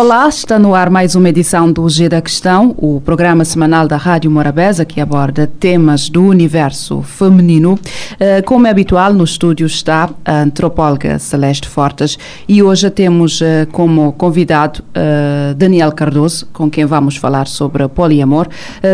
Olá, está no ar mais uma edição do G da Questão, o programa semanal da Rádio Morabeza que aborda temas do universo feminino. Uh, como é habitual, no estúdio está a antropóloga Celeste Fortes e hoje temos uh, como convidado uh, Daniel Cardoso, com quem vamos falar sobre poliamor.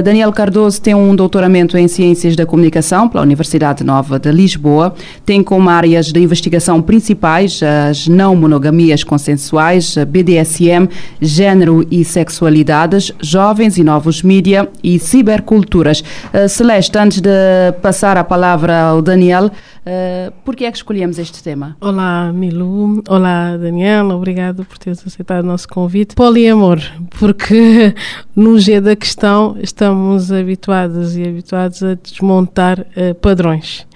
Daniel Cardoso tem um doutoramento em Ciências da Comunicação pela Universidade Nova de Lisboa, tem como áreas de investigação principais as não monogamias consensuais, BDSM, Gênero e Sexualidades, Jovens e Novos Mídia e Ciberculturas. Uh, Celeste, antes de passar a palavra ao Daniel, uh, por que é que escolhemos este tema? Olá, Milu. Olá, Daniel. Obrigado por teres aceitado o nosso convite. Poliamor, porque no G da questão estamos habituados e habituados a desmontar uh, padrões.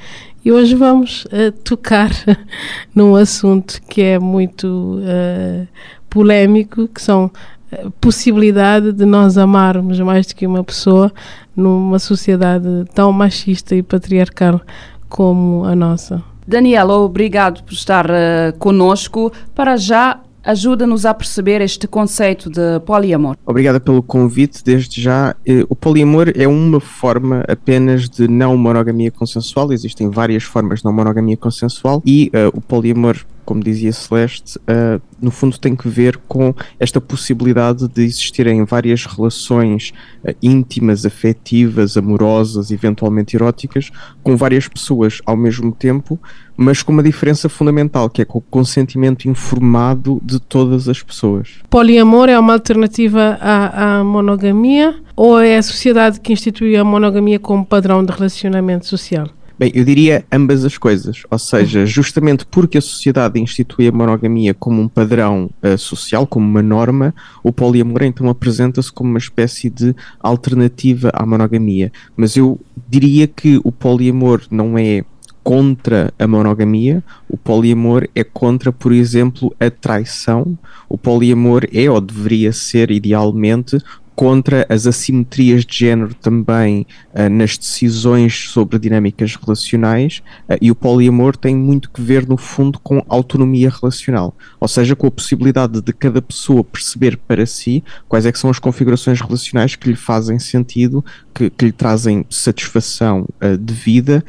E hoje vamos uh, tocar num assunto que é muito uh, polémico, que são a eh, possibilidade de nós amarmos mais do que uma pessoa numa sociedade tão machista e patriarcal como a nossa. Daniela, obrigado por estar uh, conosco. Para já, ajuda-nos a perceber este conceito de poliamor. Obrigada pelo convite. Desde já, eh, o poliamor é uma forma apenas de não monogamia consensual. Existem várias formas de não monogamia consensual e uh, o poliamor como dizia Celeste, uh, no fundo tem que ver com esta possibilidade de existirem várias relações uh, íntimas, afetivas, amorosas, eventualmente eróticas, com várias pessoas ao mesmo tempo, mas com uma diferença fundamental, que é com o consentimento informado de todas as pessoas. Poliamor é uma alternativa à, à monogamia ou é a sociedade que institui a monogamia como padrão de relacionamento social? Bem, eu diria ambas as coisas, ou seja, justamente porque a sociedade institui a monogamia como um padrão uh, social, como uma norma, o poliamor então apresenta-se como uma espécie de alternativa à monogamia. Mas eu diria que o poliamor não é contra a monogamia, o poliamor é contra, por exemplo, a traição. O poliamor é ou deveria ser, idealmente, contra as assimetrias de género também uh, nas decisões sobre dinâmicas relacionais uh, e o poliamor tem muito que ver no fundo com autonomia relacional, ou seja, com a possibilidade de cada pessoa perceber para si quais é que são as configurações relacionais que lhe fazem sentido, que, que lhe trazem satisfação uh, de vida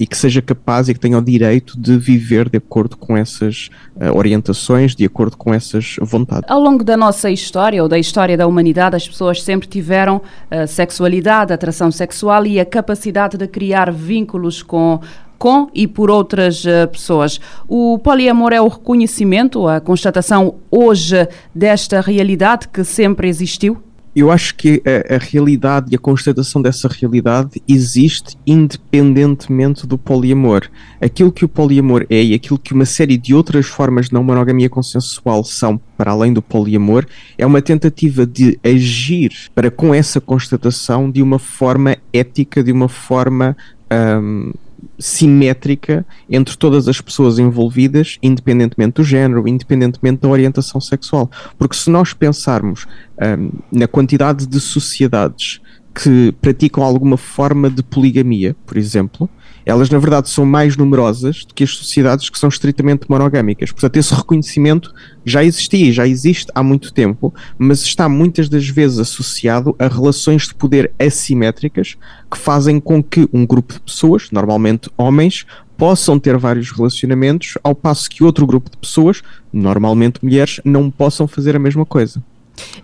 e que seja capaz e que tenha o direito de viver de acordo com essas orientações, de acordo com essas vontades. Ao longo da nossa história ou da história da humanidade, as pessoas pessoas sempre tiveram a eh, sexualidade, a atração sexual e a capacidade de criar vínculos com com e por outras uh, pessoas. O poliamor é o reconhecimento, a constatação hoje desta realidade que sempre existiu? Eu acho que a, a, realidade e a constatação dessa realidade existe independentemente do poliamor. Aquilo que o poliamor é e aquilo que uma série de outras formas de não monogamia consensual são, para além do poliamor, é uma tentativa de agir para com essa constatação de uma forma ética, de uma forma um, simétrica entre todas as pessoas envolvidas, independentemente do género, independentemente da orientação sexual. Porque se nós pensarmos um, na quantidade de sociedades que praticam alguma forma de poligamia, por exemplo, elas na verdade são mais numerosas do que as sociedades que são estritamente monogâmicas. Portanto, esse reconhecimento já existia, já existe há muito tempo, mas está muitas das vezes associado a relações de poder assimétricas que fazem com que um grupo de pessoas, normalmente homens, possam ter vários relacionamentos, ao passo que outro grupo de pessoas, normalmente mulheres, não possam fazer a mesma coisa.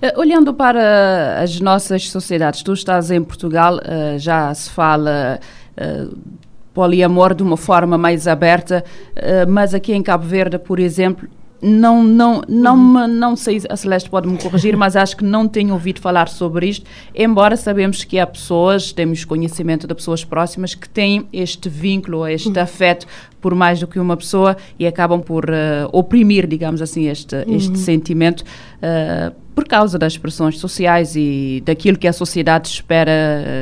Uh, olhando para as nossas sociedades, tu estás em Portugal, uh, já se fala uh, poliamor de uma forma mais aberta, mas aqui em Cabo Verde, por exemplo, não, não, não, uhum. não sei, a Celeste pode me corrigir, mas acho que não tenho ouvido falar sobre isto, embora sabemos que há pessoas, temos conhecimento de pessoas próximas que têm este vínculo, este uhum. afeto por mais do que uma pessoa e acabam por uh, oprimir, digamos assim, este, uhum. este sentimento uh, por causa das pressões sociais e daquilo que a sociedade espera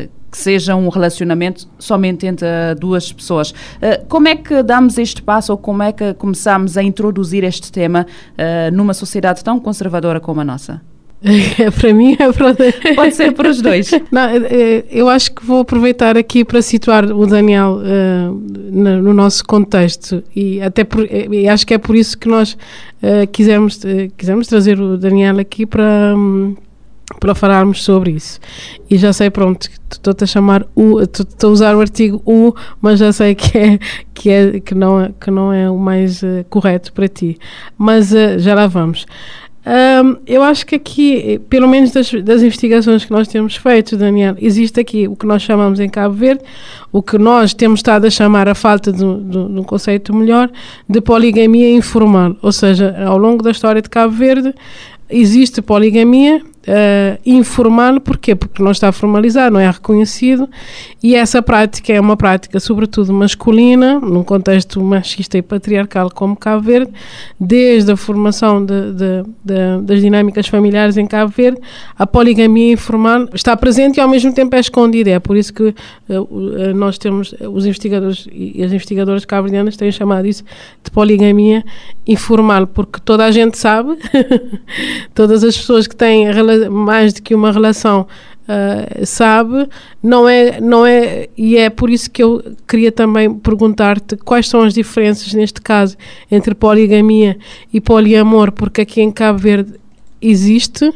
uh, que seja um relacionamento somente entre duas pessoas. Uh, como é que damos este passo ou como é que começamos a introduzir este tema uh, numa sociedade tão conservadora como a nossa? É para mim, é para. Pode ser para os dois. Não, é, eu acho que vou aproveitar aqui para situar o Daniel uh, no nosso contexto e até por, e acho que é por isso que nós uh, quisemos, uh, quisemos trazer o Daniel aqui para. Um, para falarmos sobre isso. E já sei, pronto, estou-te a chamar U, estou a usar o artigo U, mas já sei que, é, que, é, que, não, é, que não é o mais uh, correto para ti. Mas uh, já lá vamos. Um, eu acho que aqui, pelo menos das, das, investigações que nós temos feito, Daniel, existe aqui o que nós chamamos em Cabo Verde, o que nós temos estado a chamar a falta de, de, de um conceito melhor, de poligamia informal. Ou seja, ao longo da história de Cabo Verde, existe poligamia uh, informal, porquê? Porque não está formalizado, não é reconhecido e essa prática é uma prática sobretudo masculina, num contexto machista e patriarcal como Cabo Verde, desde a formação de, de, de, das dinâmicas familiares em Cabo Verde, a poligamia informal está presente e ao mesmo tempo é escondida, é por isso que uh, nós temos, os investigadores e as investigadoras cabo-verdianas têm chamado isso de poligamia informal, porque toda a gente sabe, todas as pessoas que têm mais do que uma relação uh, sabe, não é, não é, e é por isso que eu queria também perguntar-te quais são as diferenças neste caso entre poligamia e poliamor, porque aqui em Cabo Verde existe,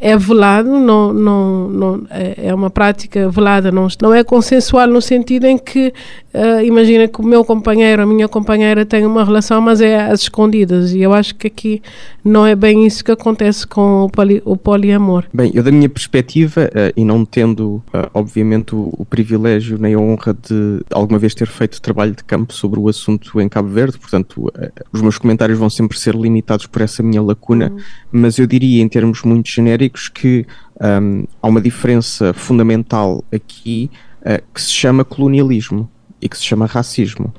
é velado, não, não, não, é, é uma prática velada, não, não é consensual no sentido em que uh, imagina que o meu companheiro, a minha companheira tem uma relação, mas é às escondidas, e eu acho que aqui não é bem isso que acontece com o, poli, o poliamor. Bem, eu da minha perspectiva, uh, e não tendo uh, obviamente o, o, privilégio nem a honra de alguma vez ter feito trabalho de campo sobre o assunto em Cabo Verde, portanto os meus comentários vão sempre ser limitados por essa minha lacuna, uhum. mas eu diria em termos muito genéricos que um, há uma diferença fundamental aqui uh, que se chama colonialismo e que se chama racismo.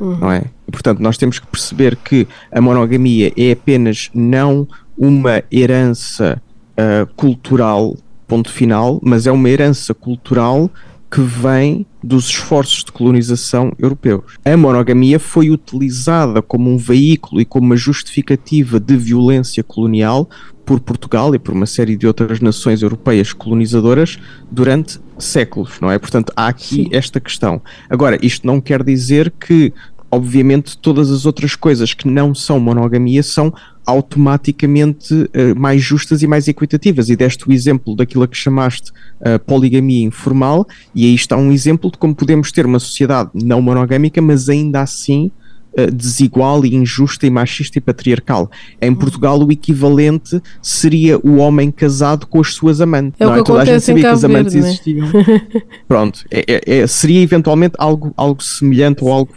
Uhum. Não é? E, portanto, nós temos que perceber que a monogamia é apenas não uma herança uh, cultural, ponto final, mas é uma herança cultural que vem dos esforços de colonização europeus. A monogamia foi utilizada como um veículo e como uma justificativa de violência colonial por Portugal e por uma série de outras nações europeias colonizadoras durante séculos, não é? Portanto, há aqui Sim. esta questão. Agora, isto não quer dizer que, obviamente, todas as outras coisas que não são monogamia são automaticamente uh, mais justas e mais equitativas. E deste o exemplo daquilo a que chamaste uh, poligamia informal, e aí está um exemplo de como podemos ter uma sociedade não monogâmica, mas ainda assim uh, desigual e injusta e machista e patriarcal. Em Portugal, o equivalente seria o homem casado com as suas amantes. É não é? Toda a gente sabia que as amantes é? existiam. Pronto, é, é, é, seria eventualmente algo, algo semelhante ou algo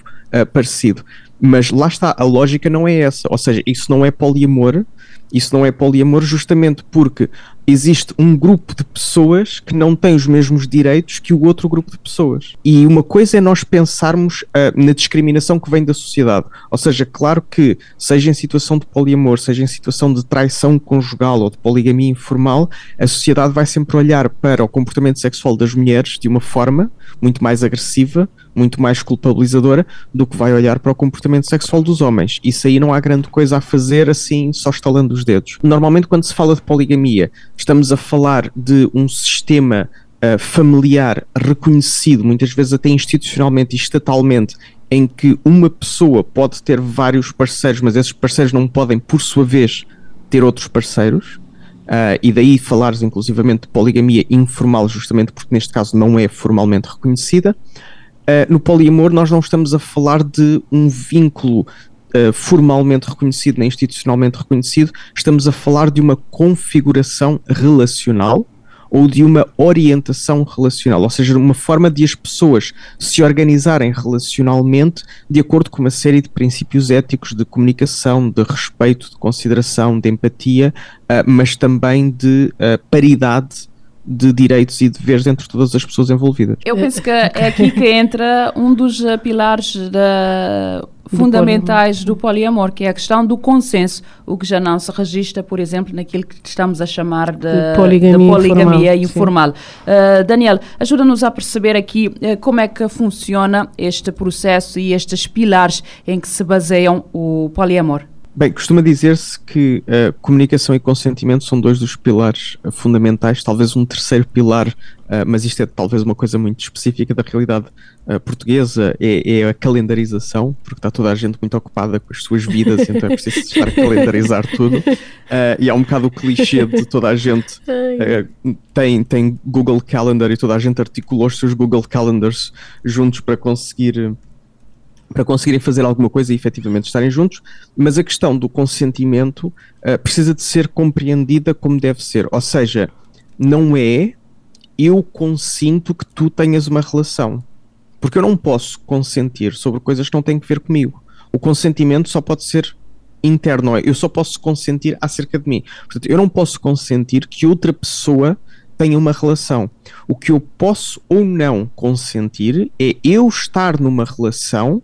parecido. Mas lá está, a lógica não é essa. Ou seja, isso não é poliamor, isso não é poliamor justamente porque existe um grupo de pessoas que não tem os mesmos direitos que o outro grupo de pessoas. E uma coisa é nós pensarmos uh, na discriminação que vem da sociedade. Ou seja, claro que, seja em situação de poliamor, seja em situação de traição conjugal ou de poligamia informal, a sociedade vai sempre olhar para o comportamento sexual das mulheres de uma forma muito mais agressiva, muito mais culpabilizadora do que vai olhar para o comportamento sexual dos homens. Isso aí não há grande coisa a fazer assim, só estalando os dedos. Normalmente, quando se fala de poligamia, estamos a falar de um sistema uh, familiar reconhecido, muitas vezes até institucionalmente e estatalmente, em que uma pessoa pode ter vários parceiros, mas esses parceiros não podem, por sua vez, ter outros parceiros. Uh, e daí falares inclusivamente de poligamia informal, justamente porque neste caso não é formalmente reconhecida. Uh, no poliamor, nós não estamos a falar de um vínculo uh, formalmente reconhecido, nem institucionalmente reconhecido, estamos a falar de uma configuração relacional ou de uma orientação relacional, ou seja, uma forma de as pessoas se organizarem relacionalmente de acordo com uma série de princípios éticos de comunicação, de respeito, de consideração, de empatia, uh, mas também de paridade de direitos e deveres entre todas as pessoas envolvidas. Eu penso que é aqui que entra um dos pilares da fundamentais do poliamor, que é a questão do consenso, o que já não se registra, por exemplo, naquilo que estamos a chamar de, de poligamia, de poligamia informal. informal. Uh, Daniel, ajuda-nos a perceber aqui uh, como é que funciona este processo e estes pilares em que se baseiam o poliamor. Bem, costuma dizer-se que uh, comunicação e consentimento são dois dos pilares uh, fundamentais, talvez um terceiro pilar, uh, mas isto é talvez uma coisa muito específica da realidade portuguesa, é, é, a calendarização, porque está toda a gente muito ocupada com as suas vidas, então é preciso estar a calendarizar tudo. e há um bocado o clichê de toda a gente tem, tem Google Calendar e toda a gente articulou os seus Google Calendars juntos para conseguir para conseguirem fazer alguma coisa e efetivamente estarem juntos, mas a questão do consentimento uh, precisa de ser compreendida como deve ser. Ou seja, não é eu consinto que tu tenhas uma relação. Porque eu não posso consentir sobre coisas que não têm que ver comigo. O consentimento só pode ser interno, é? eu só posso consentir acerca de mim. Portanto, eu não posso consentir que outra pessoa tenha uma relação. O que eu posso ou não consentir é eu estar numa relação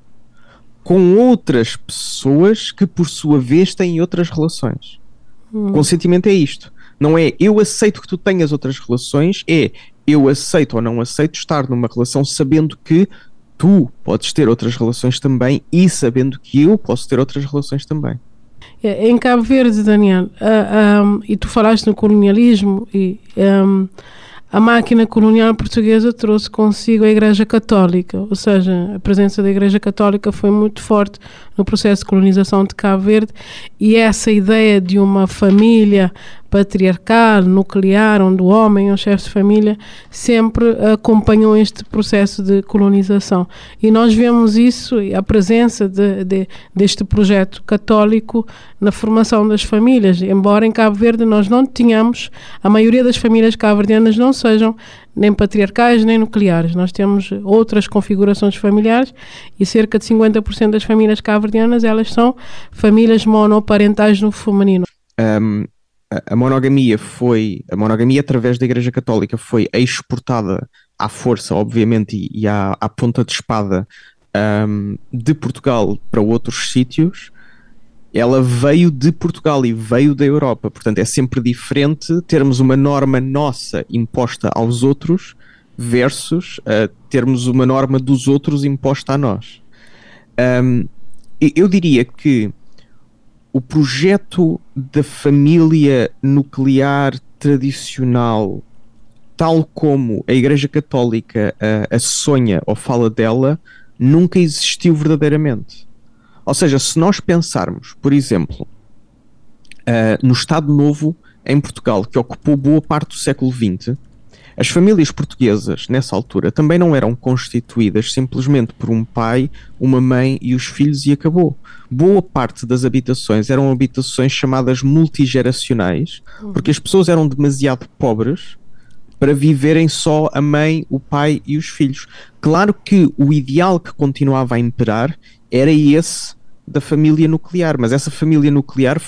com outras pessoas que, por sua vez, têm outras relações. Hum. Consentimento é isto. Não é eu aceito que tu tenhas outras relações, é eu aceito ou não aceito estar numa relação sabendo que tu podes ter outras relações também e sabendo que eu posso ter outras relações também. É, em Cabo Verde, Daniel, uh, ah, um, e tu falaste no colonialismo e. Um, a máquina colonial portuguesa trouxe consigo a Igreja Católica, ou seja, a presença da Igreja Católica foi muito forte no processo de colonização de Cabo Verde e essa ideia de uma família patriarcal, nuclear, onde o homem é o chefe de família, sempre acompanhou este processo de colonização. E nós vemos isso, a presença de, de, deste projeto católico na formação das famílias. Embora em Cabo Verde nós não tenhamos, a maioria das famílias cabo-verdianas não sejam nem patriarcais nem nucleares. Nós temos outras configurações familiares e cerca de 50% das famílias cabo-verdianas elas são famílias monoparentais no feminino. Um, a monogamia foi, a monogamia através da Igreja Católica foi exportada à força, obviamente, e, e à, à, ponta de espada um, de Portugal para outros sítios. Ela veio de Portugal e veio da Europa, portanto é sempre diferente termos uma norma nossa imposta aos outros versus uh, termos uma norma dos outros imposta a nós. Um, eu diria que o projeto da família nuclear tradicional, tal como a Igreja Católica a, a sonha ou fala dela, nunca existiu verdadeiramente. Ou seja, se nós pensarmos, por exemplo, uh, no Estado Novo em Portugal, que ocupou boa parte do século XX, as famílias portuguesas, nessa altura, também não eram constituídas simplesmente por um pai, uma mãe e os filhos e acabou. Boa parte das habitações eram habitações chamadas multigeracionais, uhum. porque as pessoas eram demasiado pobres para viverem só a mãe, o pai e os filhos. Claro que o ideal que continuava a imperar era esse da família nuclear, mas essa família nuclear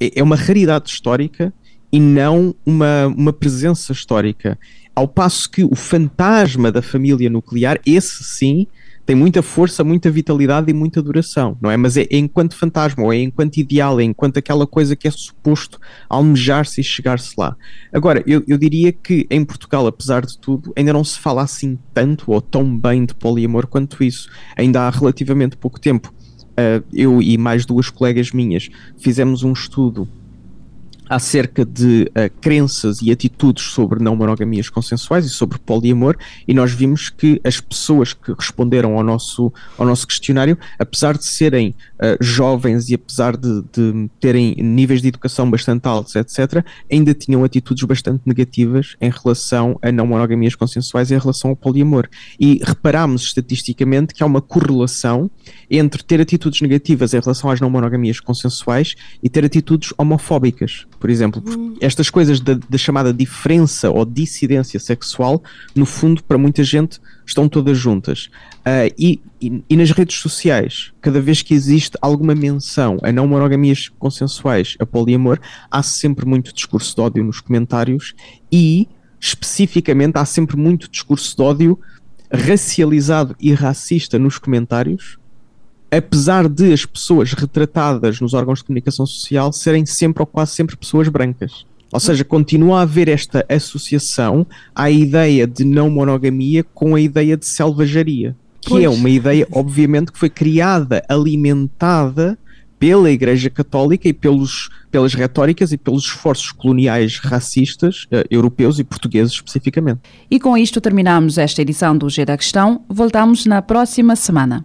é, é uma raridade histórica e não uma, uma presença histórica. Ao passo que o fantasma da família nuclear, esse sim, tem muita força, muita vitalidade e muita duração, não é? Mas é, é enquanto fantasma, ou é enquanto ideal, é enquanto aquela coisa que é suposto almejar-se e chegar-se lá. Agora, eu, eu diria que em Portugal, apesar de tudo, ainda não se fala assim tanto ou tão bem de poliamor quanto isso. Ainda há relativamente pouco tempo, eu e mais duas colegas minhas fizemos um estudo acerca de uh, crenças e atitudes sobre não monogamias consensuais e sobre poliamor, e nós vimos que as pessoas que responderam ao nosso, ao nosso questionário, apesar de serem uh, jovens e apesar de, de, terem níveis de educação bastante altos, etc., ainda tinham atitudes bastante negativas em relação a não monogamias consensuais e em relação ao poliamor. E reparámos estatisticamente que há uma correlação entre ter atitudes negativas em relação às não monogamias consensuais e ter atitudes homofóbicas por exemplo. Estas coisas da, da, chamada diferença ou dissidência sexual, no fundo, para muita gente, estão todas juntas. Uh, e, e, e, nas redes sociais, cada vez que existe alguma menção a não monogamias consensuais, a poliamor, há sempre muito discurso de ódio nos comentários e, especificamente, há sempre muito discurso de ódio racializado e racista nos comentários apesar de as pessoas retratadas nos órgãos de comunicação social serem sempre ou quase sempre pessoas brancas. Ou seja, continua a haver esta associação à ideia de não monogamia com a ideia de selvageria, que é pois. é uma ideia, obviamente, que foi criada, alimentada pela Igreja Católica e pelos, pelas retóricas e pelos esforços coloniais racistas uh, europeus e portugueses especificamente. E com isto terminamos esta edição do G da Questão. Voltamos na próxima semana.